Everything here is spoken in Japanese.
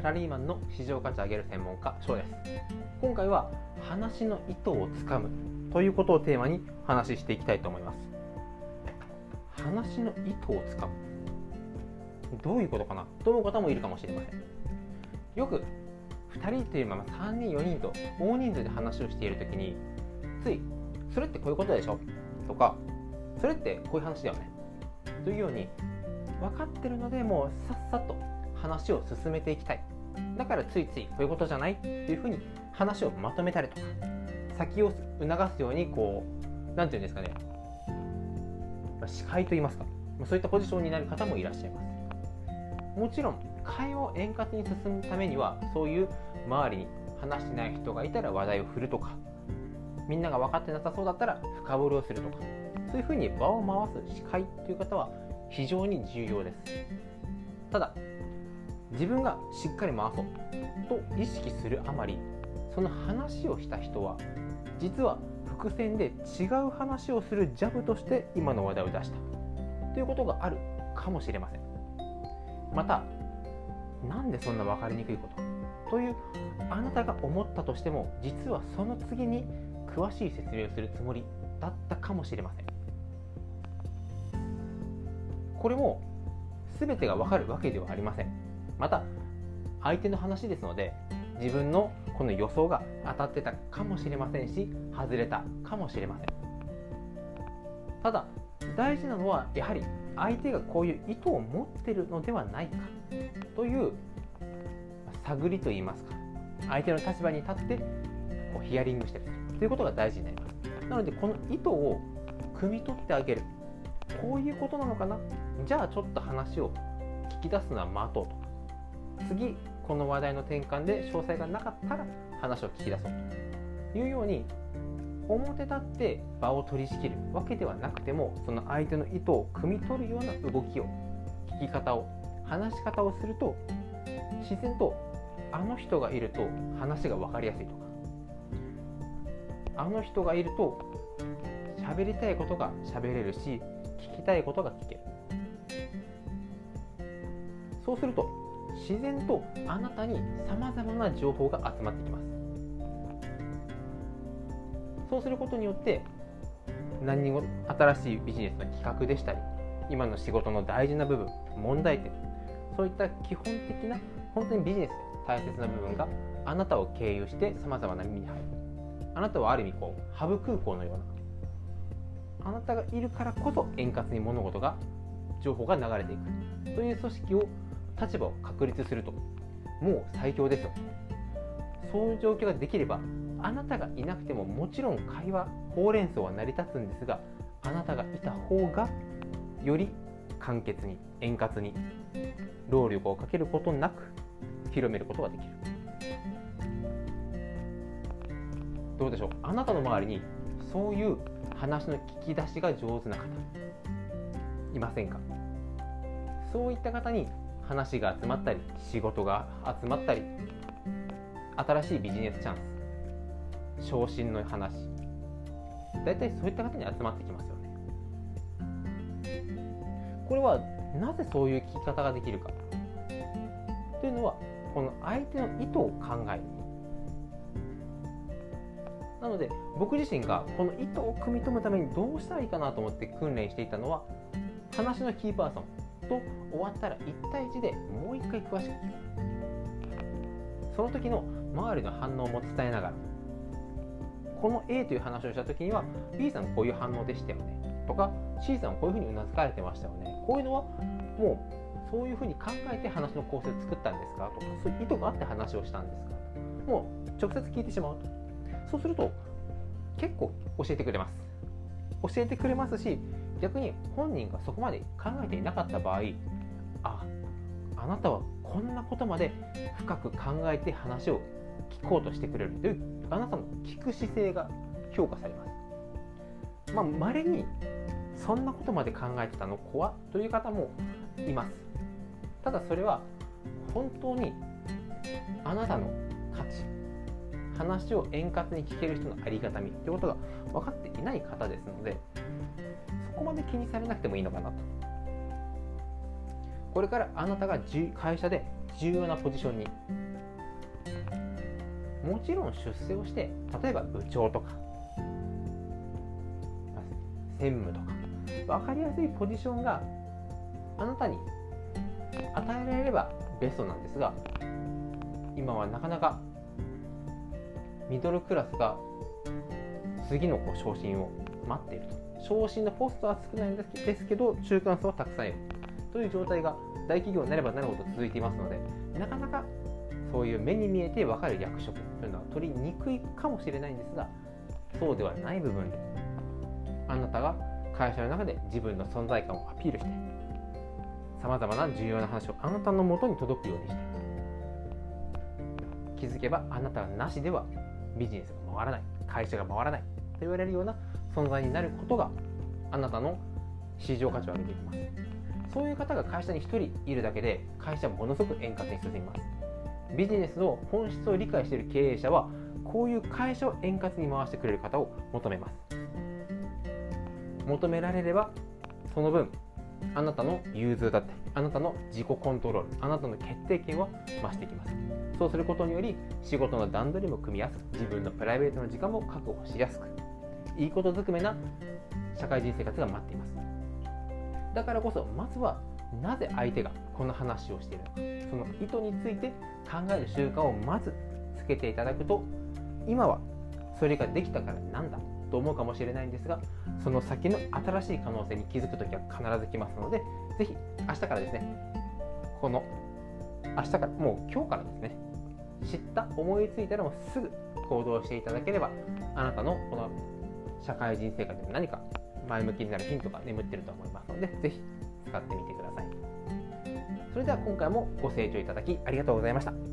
サラリーマンの市場価値を上げる専門家翔です。今回は話の意図をつかむということをテーマに話していきたいと思います。話の意図をつかむ。どういうことかな？と思う方もいるかもしれません。よく2人というまま3人4人と大人数で話をしている時についそれってこういうことでしょ？とかそれってこういう話だよね？というように分かってるのでもうさっさと話を進めていきたい。だからついついこういうことじゃないっていうふうに話をまとめたりとか先を促すようにこう何て言うんですかね。司会といいますかそういったポジションになる方もいらっしゃいます。もちろん会話を円滑に進むためにはそういう周りに話してない人がいたら話題を振るとかみんなが分かってなさそうだったら深掘りをするとかそういうふうに場を回す司会という方は非常に重要です。ただ自分がしっかり回そう。と意識するあまり。その話をした人は実は伏線で違う話をするジャブとして今の話題を出した。ということがあるかもしれません。またなんでそんな分かりにくいこと？というあなたが思ったとしても実はその次に詳しい説明をするつもりだったかもしれません。これも全てが分かるわけではありません。また相手の話ですので自分のこの予想が当たってたかもしれませんし外れたかもしれません。ただ大事なのはやはり相手がこういう意図を持ってるのではないかという探りといいますか相手の立場に立ってこうヒアリングしたりする。ということが大事になります。なのでこの意図を汲み取ってあげる。こういうことなのかな。じゃあちょっと話を聞き出すのは待とうと。次この話題の転換で詳細がなかったら話を聞き出そう。というように表立って場を取り仕切る。わけではなくてもその相手の意図を汲み取るような動きを聞き方を話し方をすると自然とあの人がいると話が分かりやすいとか。あの人がいると喋りたいことが喋れるし聞きたいことが聞ける。そうすると自然とあなたにさまざまな情報が集まってきます。そうすることによって何にも新しいビジネスの企画でしたり今の仕事の大事な部分問題点そういった基本的な本当にビジネス大切な部分があなたを経由してさまざまな耳に入る。あなたはある意味こうハブ空港のようなあなたがいるからこそ円滑に物事が情報が流れていく。という組織を立場を確立すると。もう最強ですよ。そういう状況ができればあなたがいなくてももちろん会話ほうれん草は成り立つんですがあなたがいた方がより簡潔に円滑に労力をかけることなく広めることができる。どうでしょう？あなたの周りにそういう話の聞き出しが上手な方いませんか？そういった方に話が集まったり仕事が集まったり新しいビジネスチャンス昇進の話。大体そういった方に集まってきますよね。これはなぜそういう聞き方ができるか。というのはこの相手の意図を考える。なので僕自身がこの意図を組み止むためにどうしたらいいかなと思って訓練していたのは話のキーパーソン。と終わったら1対1でもう1回詳しく聞くその時の周りの反応も伝えながらこの A という話をした時には B さんこういう反応でしたよねとか C さんこういうふうにうなずかれてましたよね。こういうのはもうそういうふうに考えて話の構成を作ったんですかとかそういう意図があって話をしたんですかもう直接聞いてしまうとそうすると結構教えてくれます教えてくれますし逆に本人がそこまで考えていなかった場合ああなたはこんなことまで深く考えて話を聞こうとしてくれるというあなたの聞く姿勢が評価されます。まあ、稀にそんなことまで考えてたの怖という方もいます。ただそれは本当にあなたの価値話を円滑に聞ける人のありがたみということが分かっていない方ですのでこまで気にされなくてもいいのかなと。これからあなたが会社で重要なポジションに。もちろん出世をして例えば部長とか専務とか分かりやすいポジションがあなたに与えられればベストなんですが今はなかなかミドルクラスが次のこう昇進を待っていると。昇進のポストは少ないんですけど中間層はたくさんいる。という状態が大企業になればなるほど続いていますのでなかなかそういう目に見えて分かる役職というのは取りにくいかもしれないんですがそうではない部分であなたが会社の中で自分の存在感をアピールしてさまざまな重要な話をあなたのもとに届くようにして気づけばあなたがなしではビジネスが回らない会社が回らないと言われるような存在になることがあなたの市場価値を上げていきます。そういう方が会社に1人いるだけで会社はものすごく円滑に進みます。ビジネスの本質を理解している経営者はこういう会社を円滑に回してくれる方を求めます。求められればその分あなたの融通だったりあなたの自己コントロールあなたの決定権は増していきます。そうすることにより仕事の段取りも組みやすく自分のプライベートの時間も確保しやすく。いいことずくめな社会人生活が待っています。だからこそまずはなぜ相手がこの話をしているのかその意図について考える習慣をまずつけていただくと今はそれができたからなんだと思うかもしれないんですがその先の新しい可能性に気づく時は必ず来ますので是非明日からですねこの明日からもう今日からですね知った思いついたらもうすぐ行動していただければあなたのこの社会人生活で何か前向きになるヒントが眠ってると思いますので是非使ってみてください。それでは今回もご清聴いただきありがとうございました。